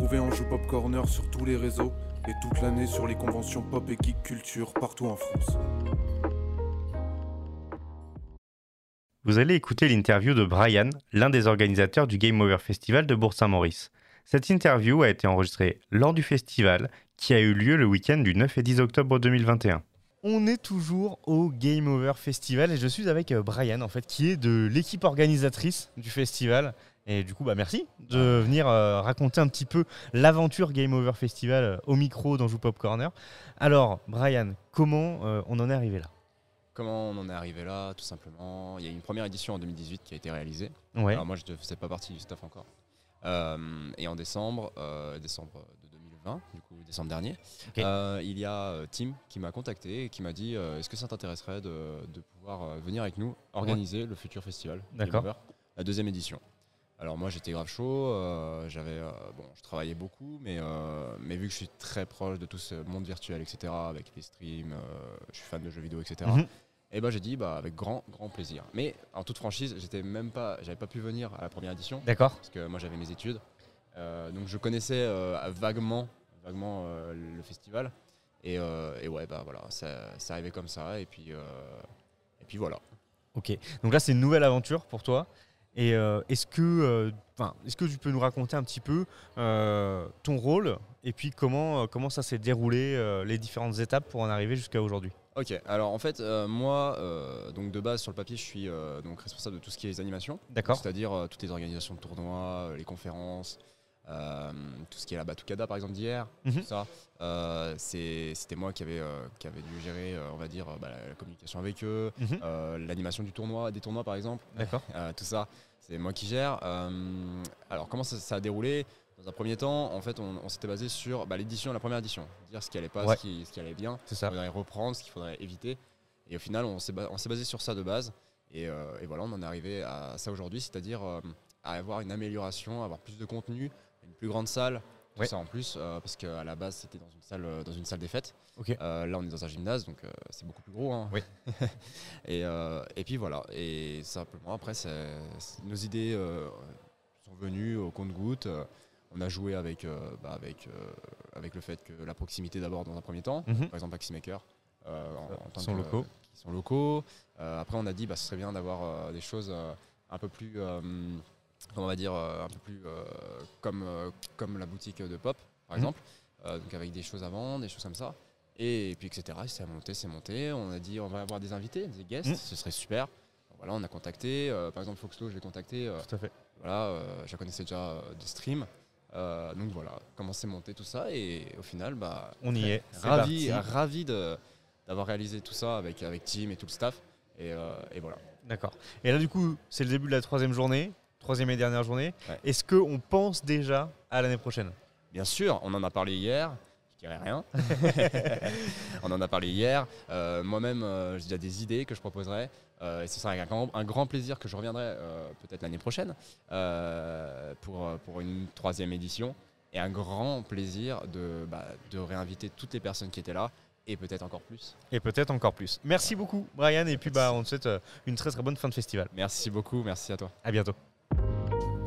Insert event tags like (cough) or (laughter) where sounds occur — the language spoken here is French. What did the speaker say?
Retrouvez Anjou Pop Corner sur tous les réseaux et toute l'année sur les conventions pop et geek culture partout en France. Vous allez écouter l'interview de Brian, l'un des organisateurs du Game Over Festival de Bourg-Saint-Maurice. Cette interview a été enregistrée lors du festival qui a eu lieu le week-end du 9 et 10 octobre 2021. On est toujours au Game Over Festival et je suis avec euh, Brian en fait qui est de l'équipe organisatrice du festival. Et du coup, bah merci de venir euh, raconter un petit peu l'aventure Game Over Festival euh, au micro dans Joue Pop Corner. Alors, Brian, comment on en est arrivé là? Comment on en est arrivé là Tout simplement, il y a une première édition en 2018 qui a été réalisée. Ouais. Alors moi, je ne faisais pas partie du staff encore. et en décembre, décembre de 2020, du coup décembre dernier, euh, il y a euh, Tim qui m'a contacté et qui m'a dit euh, est-ce que ça t'intéresserait de, de pouvoir euh, venir avec nous organiser le futur festival Game. Over, la deuxième édition? Alors moi j'étais grave chaud, euh, j'avais euh, bon je travaillais beaucoup mais euh, mais vu que je suis très proche de tout ce monde virtuel etc avec les streams, je suis fan de jeux vidéo etc. Mhm. Et ben j'ai dit bah avec grand grand plaisir. Mais en toute franchise j'étais même pas j'avais pas pu venir à la première édition D'accord. parce que moi j'avais mes études. Donc je connaissais vaguement, vaguement le festival. Et, et ouais, bah voilà, ça, arrivé comme ça. Et puis, et puis voilà. Ok. Donc là, c'est une nouvelle aventure pour toi. Et euh, est-ce que, euh, est-ce que tu peux nous raconter un petit peu euh, ton rôle et puis comment, comment ça s'est déroulé, les différentes étapes pour en arriver jusqu'à aujourd'hui? Ok, alors en fait, moi, donc de base sur le papier, je suis donc responsable de tout ce qui est les animations. D'accord. C'est-à-dire toutes les organisations de tournois, les conférences, euh, tout ce qui est la Batucada par exemple d'hier, Mhm. ça. Euh, C'était moi qui avait, euh, qui avait dû gérer, on va dire, bah, la, communication avec eux, Mhm. l'animation du tournoi, des tournois par exemple. D'accord. Tout ça, c'est moi qui gère. Alors, comment ça, ça a déroulé? Dans un premier temps, en fait, on, on s'était basé sur bah, l'édition, la première édition, dire ce qui allait pas, Ouais. ce, qui, ce qui allait bien, ce qu'il faudrait reprendre, ce qu'il faudrait éviter. Et au final, on s'est ba- on s'est basé sur ça de base. Et, et voilà, on en est arrivé à ça aujourd'hui, c'est-à-dire à avoir une amélioration, avoir plus de contenu, une plus grande salle. Tout Ouais. ça en plus, euh, parce qu'à la base c'était dans une salle, euh, dans une salle des fêtes. Euh, là on est dans un gymnase, donc c'est beaucoup plus gros. hein. Oui. (laughs) et, et puis voilà. Et simplement après, nos idées sont venues au compte-goutte. Euh, On a joué avec, bah, avec, avec le fait que la proximité d'abord dans un premier temps. Mhm. Par exemple, Maximaker. Euh, en, en sont que- locaux. qui sont locaux. Après, on a dit bah, ce serait bien d'avoir des choses un peu plus, on va dire, euh, un peu plus euh, comme, euh, comme la boutique de Pop, par Mhm. exemple. Donc avec des choses à vendre, des choses comme ça. Et, puis, etc. C'est monté, c'est monté. On a dit on va avoir des invités, des guests, Mhm. ce serait super. Voilà, on a contacté. par exemple, Foxlo, je l'ai contacté. Tout à fait. voilà, je la connaissais déjà des streams. Euh, donc voilà, comment c'est monté tout ça. Et au final, bah, On y est. Ravi, parti. ravi de- d'avoir réalisé tout ça avec, avec Tim et tout le staff. Et, euh, et voilà. D'accord. Et là, du coup, c'est le début de la troisième journée, troisième et dernière journée. Ouais. Est-ce qu'on pense déjà à l'année prochaine? Bien sûr, on en a parlé hier. Je dirais rien. (laughs) (laughs) on en a parlé hier. Euh, Moi-même, euh, j'ai déjà des idées que je proposerai. Euh, et ce sera avec un grand, un grand plaisir que je reviendrai peut-être l'année prochaine pour, pour une troisième édition. Et un grand plaisir de, bah, de réinviter toutes les personnes qui étaient là et peut-être encore plus. Et peut-être encore plus. Merci beaucoup, Brian. Et puis, bah, on te souhaite une très très bonne fin de festival. Merci beaucoup, merci à toi. À bientôt.